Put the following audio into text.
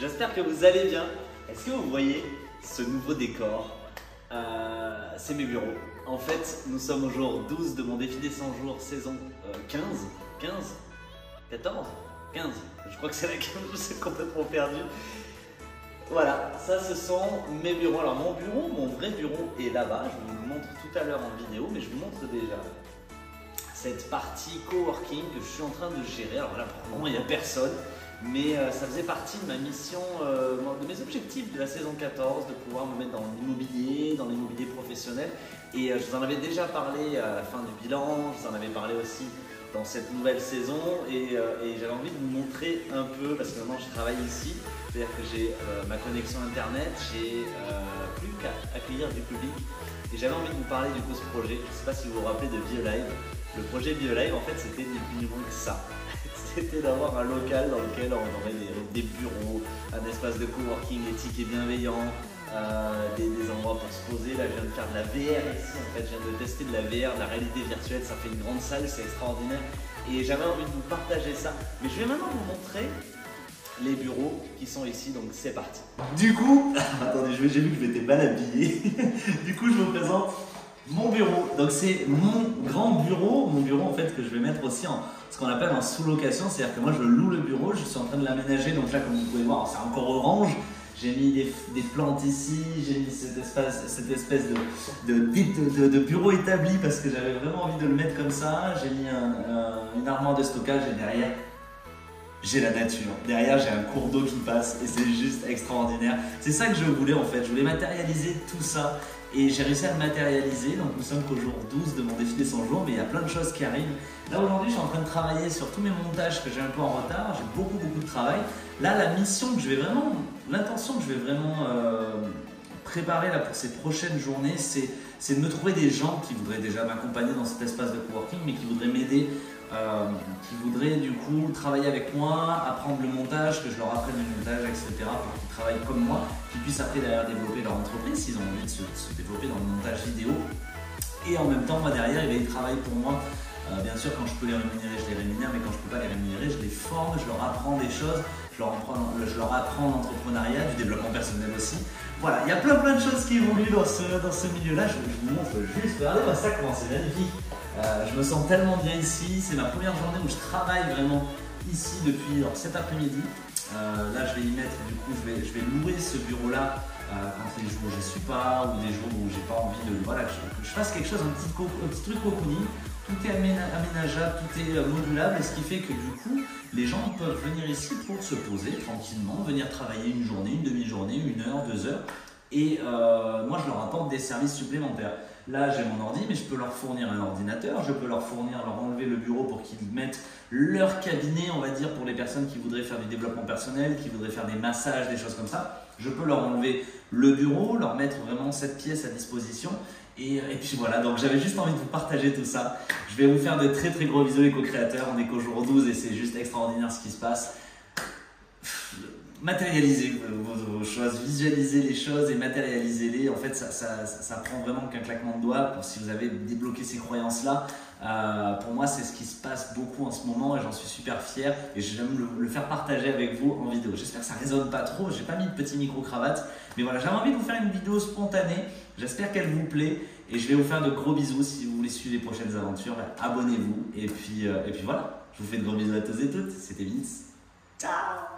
J'espère que vous allez bien. Est-ce que vous voyez ce nouveau décor? Euh, C'est mes bureaux. En fait, nous sommes au jour 12 de mon défi des 100 jours, saison euh, 15. 15 14 15 Je crois que c'est la 15, je suis complètement perdu. Voilà, ça ce sont mes bureaux. Alors mon bureau, mon vrai bureau est là-bas. Je vous le montre tout à l'heure en vidéo, mais je vous montre déjà cette partie coworking que je suis en train de gérer. Alors là, pour le moment, il n'y a personne, mais euh, ça faisait partie de ma mission, euh, de mes objectifs de la saison 14, de pouvoir me mettre dans l'immobilier, dans l'immobilier professionnel. Et euh, je vous en avais déjà parlé à la fin du bilan, je vous en avais parlé aussi dans cette nouvelle saison, et, j'avais envie de vous montrer un peu, parce que maintenant je travaille ici, c'est-à-dire que j'ai ma connexion internet, j'ai plus qu'à accueillir du public, et j'avais envie de vous parler du coup ce projet. Je ne sais pas si vous vous rappelez de BioLive. Le projet BioLive, en fait, c'était ni plus ni moins que ça. C'était d'avoir un local dans lequel on aurait des, bureaux, un espace de coworking éthique et bienveillant, euh, des, endroits pour se poser. Là, je viens de faire de la VR ici. En fait, je viens de tester de la VR, de la réalité virtuelle. Ça fait une grande salle, c'est extraordinaire. Et j'avais envie de vous partager ça. Mais je vais maintenant vous montrer les bureaux qui sont ici, donc c'est parti. Du coup, attendez, j'ai vu que je m'étais mal habillé. du coup, je vous présente mon bureau. Donc c'est mon grand bureau, mon bureau en fait que je vais mettre aussi en ce qu'on appelle en sous-location, c'est-à-dire que moi je loue le bureau, je suis en train de l'aménager, donc là comme vous pouvez voir, c'est encore orange. J'ai mis des, plantes ici, j'ai mis cette espèce de, bureau établi parce que j'avais vraiment envie de le mettre comme ça. J'ai mis un, un, une armoire de stockage et derrière j'ai la nature. Derrière, j'ai un cours d'eau qui passe et c'est juste extraordinaire. C'est ça que je voulais en fait. Je voulais matérialiser tout ça et j'ai réussi à le matérialiser. Donc, nous sommes qu'au jour 12 de mon défi des 100 jours, mais il y a plein de choses qui arrivent. Là, aujourd'hui, je suis en train de travailler sur tous mes montages que j'ai un peu en retard. J'ai beaucoup, beaucoup de travail. Là, la mission que je vais vraiment, l'intention que je vais vraiment euh, préparer là pour ces prochaines journées, c'est de me trouver des gens qui voudraient déjà m'accompagner dans cet espace de coworking, mais qui voudraient m'aider euh, qui voudraient du coup travailler avec moi, apprendre le montage, que je leur apprenne le montage, etc. pour qu'ils travaillent comme moi, qu'ils puissent après derrière développer leur entreprise s'ils ont envie de se, développer dans le montage vidéo. Et en même temps, moi derrière, ils travaillent pour moi. Euh, bien sûr, quand je peux les rémunérer, je les rémunère, mais quand je peux pas les rémunérer, je les forme, je leur apprends des choses, je leur apprends, je leur apprends l'entrepreneuriat, du développement personnel aussi. Voilà, il y a plein plein de choses qui évoluent dans ce, dans ce milieu-là. Je, vous montre juste, regardez-moi ça comment c'est magnifique. Euh, je me sens tellement bien ici. C'est ma première journée où je travaille vraiment ici depuis cet après-midi. Euh, là, je vais y mettre, du coup, je vais, je vais louer ce bureau-là euh, quand les jours où je ne suis pas ou des jours où j'ai pas envie de. Voilà, que je, fasse quelque chose, un petit, truc cocooning. Tout est aménageable, tout est modulable, et ce qui fait que du coup, les gens peuvent venir ici pour se poser tranquillement, venir travailler une journée, une demi-journée, une heure, deux heures. Et euh, moi, je leur apporte des services supplémentaires. Là, j'ai mon ordi, mais je peux leur fournir un ordinateur, je peux leur fournir, leur enlever le bureau pour qu'ils mettent leur cabinet, on va dire, pour les personnes qui voudraient faire du développement personnel, qui voudraient faire des massages, des choses comme ça. Je peux leur enlever le bureau, leur mettre vraiment cette pièce à disposition. Et, et puis voilà, donc j'avais juste envie de vous partager tout ça. Je vais vous faire de très très gros bisous les co-créateurs. On est qu'au jour 12 et c'est juste extraordinaire ce qui se passe matérialiser vos, choses, visualiser les choses et matérialiser-les. En fait, ça, ça, ça, prend vraiment qu'un claquement de doigts pour si vous avez débloqué ces croyances-là. Euh, pour moi, c'est ce qui se passe beaucoup en ce moment et j'en suis super fier et j'aime le, le, faire partager avec vous en vidéo. J'espère que ça résonne pas trop. J'ai pas mis de petit micro-cravate, mais voilà, j'avais envie de vous faire une vidéo spontanée. J'espère qu'elle vous plaît et je vais vous faire de gros bisous si vous voulez suivre les prochaines aventures. Abonnez-vous et puis, euh, et puis voilà. Je vous fais de gros bisous à tous et toutes. C'était Vince. Ciao